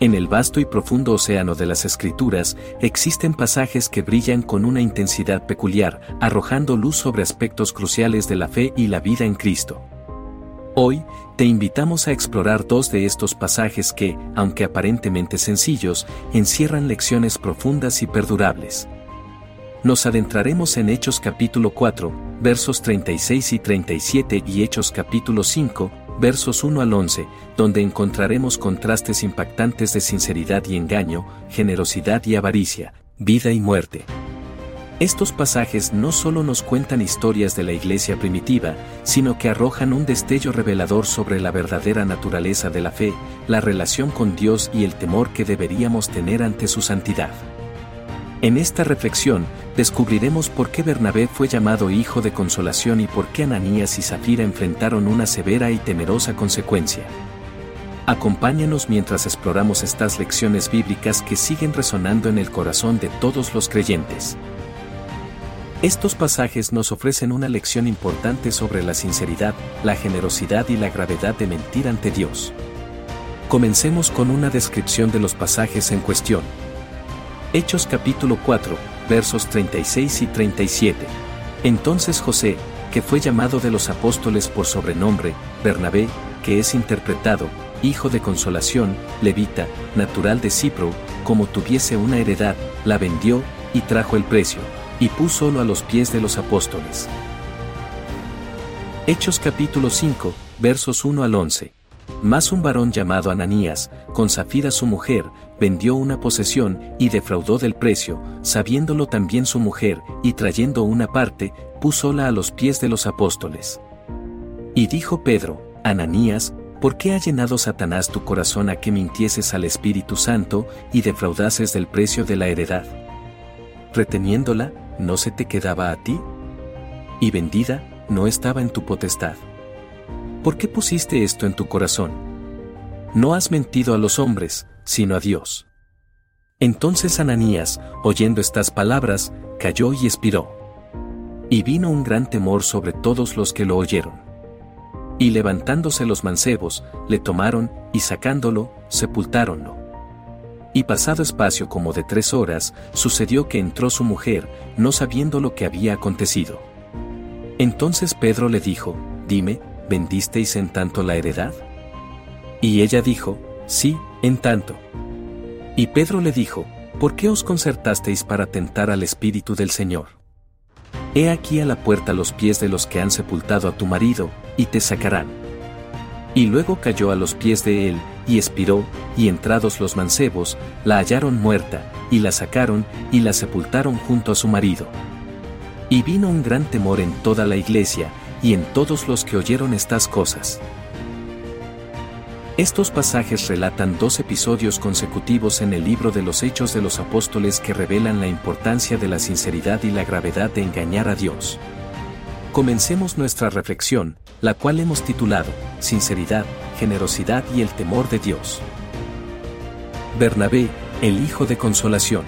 En el vasto y profundo océano de las escrituras existen pasajes que brillan con una intensidad peculiar, arrojando luz sobre aspectos cruciales de la fe y la vida en Cristo. Hoy, te invitamos a explorar dos de estos pasajes que, aunque aparentemente sencillos, encierran lecciones profundas y perdurables. Nos adentraremos en Hechos capítulo 4, versos 36 y 37 y Hechos capítulo 5, versos 1 al 11, donde encontraremos contrastes impactantes de sinceridad y engaño, generosidad y avaricia, vida y muerte. Estos pasajes no solo nos cuentan historias de la iglesia primitiva, sino que arrojan un destello revelador sobre la verdadera naturaleza de la fe, la relación con Dios y el temor que deberíamos tener ante su santidad. En esta reflexión, descubriremos por qué Bernabé fue llamado hijo de consolación y por qué Ananías y Zafira enfrentaron una severa y temerosa consecuencia. Acompáñanos mientras exploramos estas lecciones bíblicas que siguen resonando en el corazón de todos los creyentes. Estos pasajes nos ofrecen una lección importante sobre la sinceridad, la generosidad y la gravedad de mentir ante Dios. Comencemos con una descripción de los pasajes en cuestión. Hechos capítulo 4, versos 36 y 37. Entonces José, que fue llamado de los apóstoles por sobrenombre, Bernabé, que es interpretado, hijo de consolación, levita, natural de Cipro, como tuviese una heredad, la vendió, y trajo el precio, y púsolo a los pies de los apóstoles. Hechos capítulo 5, versos 1 al 11. Más un varón llamado Ananías, con Zafira su mujer, vendió una posesión y defraudó del precio, sabiéndolo también su mujer, y trayendo una parte, púsola a los pies de los apóstoles. Y dijo Pedro, Ananías, ¿por qué ha llenado Satanás tu corazón a que mintieses al Espíritu Santo y defraudases del precio de la heredad? Reteniéndola, ¿no se te quedaba a ti? Y vendida, no estaba en tu potestad. ¿Por qué pusiste esto en tu corazón? No has mentido a los hombres, sino a Dios. Entonces Ananías, oyendo estas palabras, cayó y expiró. Y vino un gran temor sobre todos los que lo oyeron. Y levantándose los mancebos, le tomaron, y sacándolo, sepultáronlo. Y pasado espacio como de tres horas, sucedió que entró su mujer, no sabiendo lo que había acontecido. Entonces Pedro le dijo, Dime, ¿vendisteis en tanto la heredad? Y ella dijo, Sí, en tanto. Y Pedro le dijo, ¿por qué os concertasteis para tentar al Espíritu del Señor? He aquí a la puerta los pies de los que han sepultado a tu marido, y te sacarán. Y luego cayó a los pies de él, y expiró, y entrados los mancebos, la hallaron muerta, y la sacaron, y la sepultaron junto a su marido. Y vino un gran temor en toda la iglesia, y en todos los que oyeron estas cosas. Estos pasajes relatan dos episodios consecutivos en el libro de los Hechos de los Apóstoles que revelan la importancia de la sinceridad y la gravedad de engañar a Dios. Comencemos nuestra reflexión, la cual hemos titulado, Sinceridad, Generosidad y el Temor de Dios. Bernabé, el hijo de consolación.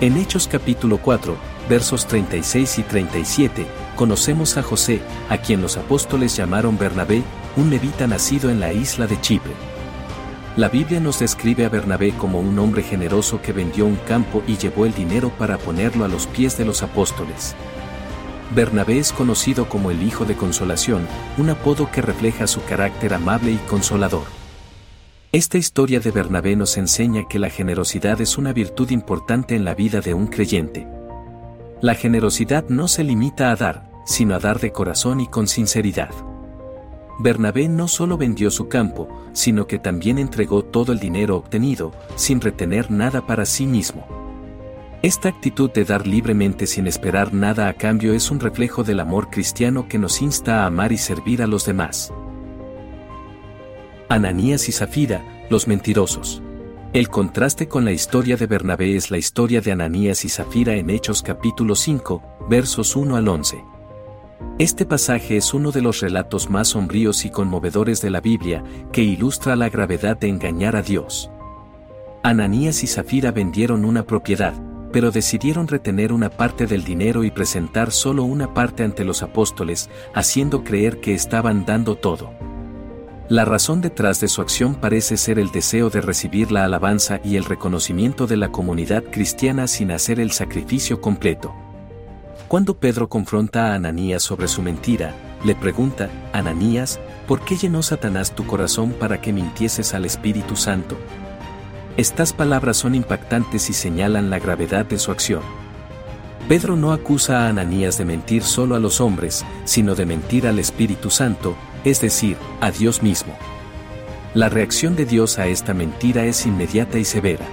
En Hechos capítulo 4, versos 36 y 37, conocemos a José, a quien los apóstoles llamaron Bernabé, un levita nacido en la isla de Chipre. La Biblia nos describe a Bernabé como un hombre generoso que vendió un campo y llevó el dinero para ponerlo a los pies de los apóstoles. Bernabé es conocido como el Hijo de Consolación, un apodo que refleja su carácter amable y consolador. Esta historia de Bernabé nos enseña que la generosidad es una virtud importante en la vida de un creyente. La generosidad no se limita a dar, sino a dar de corazón y con sinceridad. Bernabé no solo vendió su campo, sino que también entregó todo el dinero obtenido, sin retener nada para sí mismo. Esta actitud de dar libremente sin esperar nada a cambio es un reflejo del amor cristiano que nos insta a amar y servir a los demás. Ananías y Zafira, los mentirosos. El contraste con la historia de Bernabé es la historia de Ananías y Zafira en Hechos capítulo 5, versos 1 al 11. Este pasaje es uno de los relatos más sombríos y conmovedores de la Biblia, que ilustra la gravedad de engañar a Dios. Ananías y Zafira vendieron una propiedad, pero decidieron retener una parte del dinero y presentar solo una parte ante los apóstoles, haciendo creer que estaban dando todo. La razón detrás de su acción parece ser el deseo de recibir la alabanza y el reconocimiento de la comunidad cristiana sin hacer el sacrificio completo. Cuando Pedro confronta a Ananías sobre su mentira, le pregunta, Ananías, ¿por qué llenó Satanás tu corazón para que mintieses al Espíritu Santo? Estas palabras son impactantes y señalan la gravedad de su acción. Pedro no acusa a Ananías de mentir solo a los hombres, sino de mentir al Espíritu Santo, es decir, a Dios mismo. La reacción de Dios a esta mentira es inmediata y severa.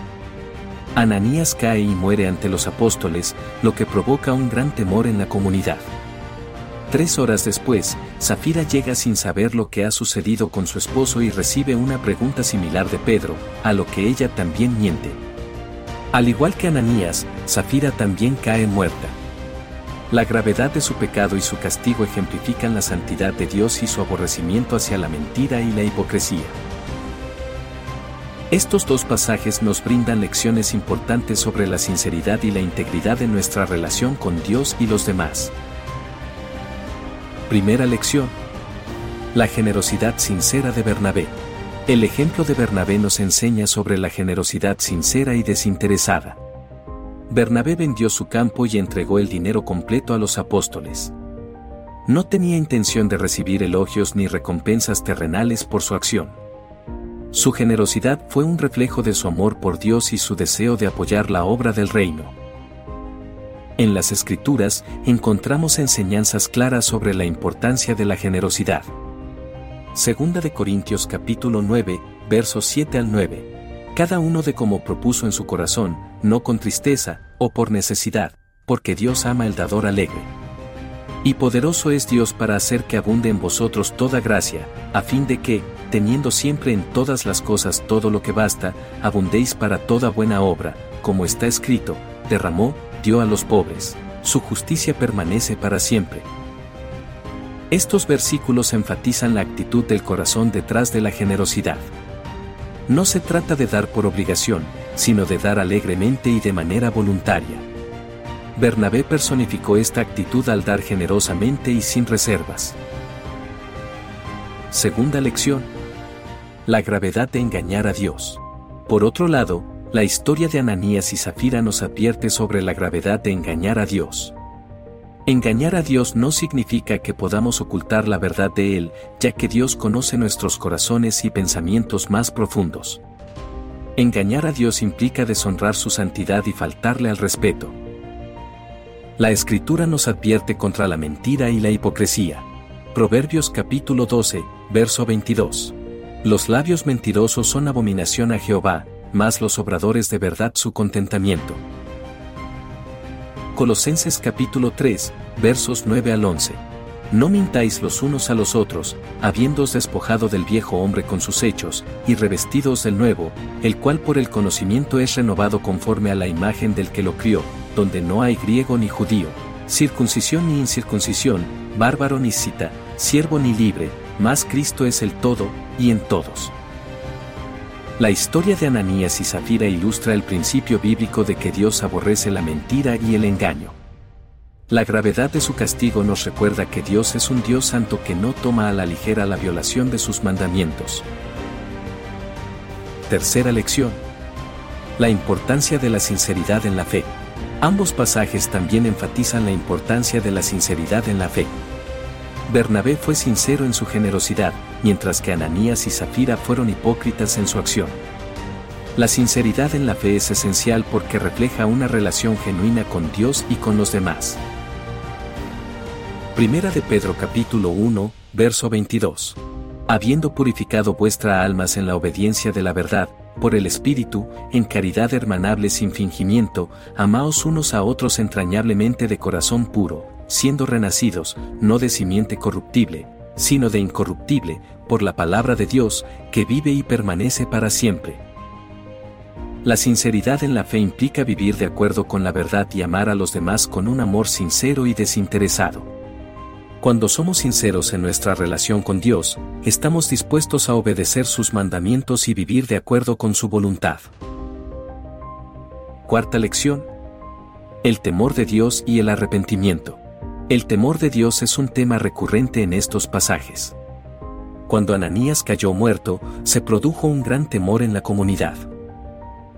Ananías cae y muere ante los apóstoles, lo que provoca un gran temor en la comunidad. Tres horas después, Zafira llega sin saber lo que ha sucedido con su esposo y recibe una pregunta similar de Pedro, a lo que ella también miente. Al igual que Ananías, Zafira también cae muerta. La gravedad de su pecado y su castigo ejemplifican la santidad de Dios y su aborrecimiento hacia la mentira y la hipocresía. Estos dos pasajes nos brindan lecciones importantes sobre la sinceridad y la integridad de nuestra relación con Dios y los demás. Primera lección. La generosidad sincera de Bernabé. El ejemplo de Bernabé nos enseña sobre la generosidad sincera y desinteresada. Bernabé vendió su campo y entregó el dinero completo a los apóstoles. No tenía intención de recibir elogios ni recompensas terrenales por su acción. Su generosidad fue un reflejo de su amor por Dios y su deseo de apoyar la obra del reino. En las Escrituras encontramos enseñanzas claras sobre la importancia de la generosidad. Segunda de Corintios capítulo 9, versos 7 al 9. Cada uno de como propuso en su corazón, no con tristeza, o por necesidad, porque Dios ama el dador alegre. Y poderoso es Dios para hacer que abunde en vosotros toda gracia, a fin de que, teniendo siempre en todas las cosas todo lo que basta, abundéis para toda buena obra, como está escrito, derramó, dio a los pobres, su justicia permanece para siempre. Estos versículos enfatizan la actitud del corazón detrás de la generosidad. No se trata de dar por obligación, sino de dar alegremente y de manera voluntaria. Bernabé personificó esta actitud al dar generosamente y sin reservas. Segunda lección. La gravedad de engañar a Dios. Por otro lado, la historia de Ananías y Zafira nos advierte sobre la gravedad de engañar a Dios. Engañar a Dios no significa que podamos ocultar la verdad de Él, ya que Dios conoce nuestros corazones y pensamientos más profundos. Engañar a Dios implica deshonrar su santidad y faltarle al respeto. La Escritura nos advierte contra la mentira y la hipocresía. Proverbios capítulo 12, verso 22. Los labios mentirosos son abominación a Jehová, más los obradores de verdad su contentamiento. Colosenses capítulo 3, versos 9 al 11. No mintáis los unos a los otros, habiéndoos despojado del viejo hombre con sus hechos, y revestidos del nuevo, el cual por el conocimiento es renovado conforme a la imagen del que lo crió, donde no hay griego ni judío, circuncisión ni incircuncisión, bárbaro ni cita, siervo ni libre, mas Cristo es el todo, y en todos. La historia de Ananías y Zafira ilustra el principio bíblico de que Dios aborrece la mentira y el engaño. La gravedad de su castigo nos recuerda que Dios es un Dios santo que no toma a la ligera la violación de sus mandamientos. Tercera lección. La importancia de la sinceridad en la fe. Ambos pasajes también enfatizan la importancia de la sinceridad en la fe. Bernabé fue sincero en su generosidad, mientras que Ananías y Zafira fueron hipócritas en su acción. La sinceridad en la fe es esencial porque refleja una relación genuina con Dios y con los demás. Primera de Pedro capítulo 1, verso 22. Habiendo purificado vuestra almas en la obediencia de la verdad, por el Espíritu, en caridad hermanable sin fingimiento, amaos unos a otros entrañablemente de corazón puro, siendo renacidos, no de simiente corruptible, sino de incorruptible, por la palabra de Dios, que vive y permanece para siempre. La sinceridad en la fe implica vivir de acuerdo con la verdad y amar a los demás con un amor sincero y desinteresado. Cuando somos sinceros en nuestra relación con Dios, estamos dispuestos a obedecer sus mandamientos y vivir de acuerdo con su voluntad. Cuarta lección. El temor de Dios y el arrepentimiento. El temor de Dios es un tema recurrente en estos pasajes. Cuando Ananías cayó muerto, se produjo un gran temor en la comunidad.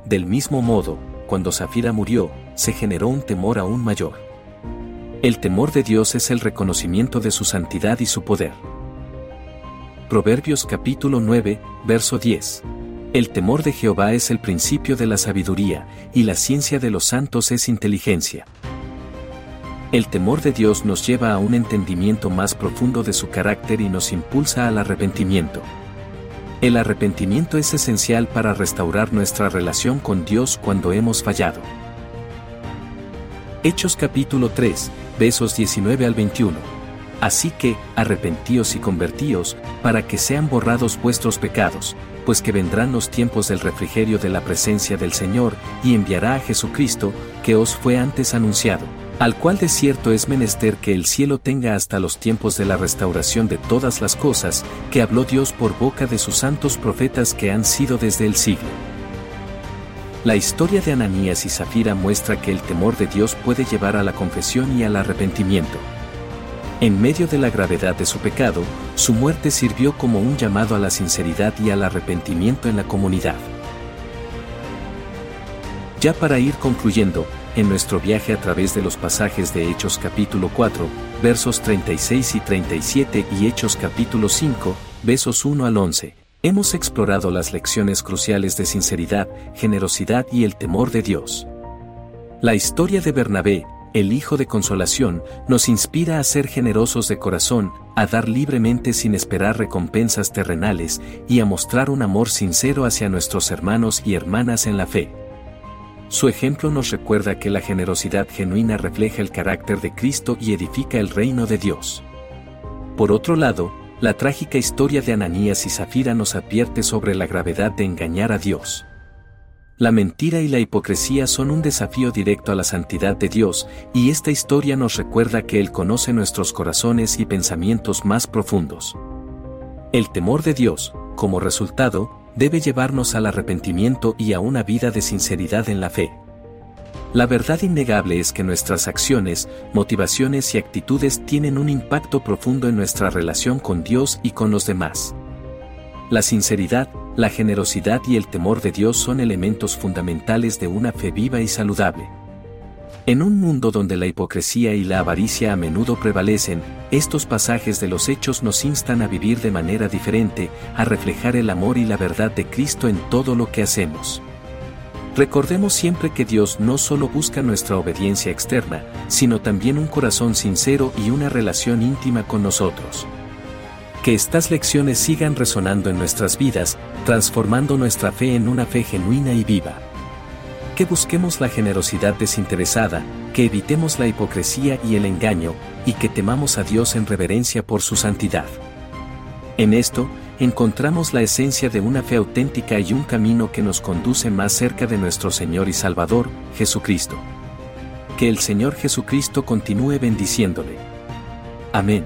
Del mismo modo, cuando Zafira murió, se generó un temor aún mayor. El temor de Dios es el reconocimiento de su santidad y su poder. Proverbios capítulo 9, verso 10. El temor de Jehová es el principio de la sabiduría, y la ciencia de los santos es inteligencia. El temor de Dios nos lleva a un entendimiento más profundo de su carácter y nos impulsa al arrepentimiento. El arrepentimiento es esencial para restaurar nuestra relación con Dios cuando hemos fallado. Hechos capítulo 3, versos 19 al 21. Así que, arrepentíos y convertíos, para que sean borrados vuestros pecados, pues que vendrán los tiempos del refrigerio de la presencia del Señor, y enviará a Jesucristo, que os fue antes anunciado al cual de cierto es menester que el cielo tenga hasta los tiempos de la restauración de todas las cosas, que habló Dios por boca de sus santos profetas que han sido desde el siglo. La historia de Ananías y Zafira muestra que el temor de Dios puede llevar a la confesión y al arrepentimiento. En medio de la gravedad de su pecado, su muerte sirvió como un llamado a la sinceridad y al arrepentimiento en la comunidad. Ya para ir concluyendo, en nuestro viaje a través de los pasajes de Hechos capítulo 4, versos 36 y 37 y Hechos capítulo 5, versos 1 al 11, hemos explorado las lecciones cruciales de sinceridad, generosidad y el temor de Dios. La historia de Bernabé, el Hijo de Consolación, nos inspira a ser generosos de corazón, a dar libremente sin esperar recompensas terrenales y a mostrar un amor sincero hacia nuestros hermanos y hermanas en la fe. Su ejemplo nos recuerda que la generosidad genuina refleja el carácter de Cristo y edifica el reino de Dios. Por otro lado, la trágica historia de Ananías y Zafira nos advierte sobre la gravedad de engañar a Dios. La mentira y la hipocresía son un desafío directo a la santidad de Dios, y esta historia nos recuerda que Él conoce nuestros corazones y pensamientos más profundos. El temor de Dios, como resultado, debe llevarnos al arrepentimiento y a una vida de sinceridad en la fe. La verdad innegable es que nuestras acciones, motivaciones y actitudes tienen un impacto profundo en nuestra relación con Dios y con los demás. La sinceridad, la generosidad y el temor de Dios son elementos fundamentales de una fe viva y saludable. En un mundo donde la hipocresía y la avaricia a menudo prevalecen, estos pasajes de los hechos nos instan a vivir de manera diferente, a reflejar el amor y la verdad de Cristo en todo lo que hacemos. Recordemos siempre que Dios no solo busca nuestra obediencia externa, sino también un corazón sincero y una relación íntima con nosotros. Que estas lecciones sigan resonando en nuestras vidas, transformando nuestra fe en una fe genuina y viva que busquemos la generosidad desinteresada, que evitemos la hipocresía y el engaño, y que temamos a Dios en reverencia por su santidad. En esto, encontramos la esencia de una fe auténtica y un camino que nos conduce más cerca de nuestro Señor y Salvador, Jesucristo. Que el Señor Jesucristo continúe bendiciéndole. Amén.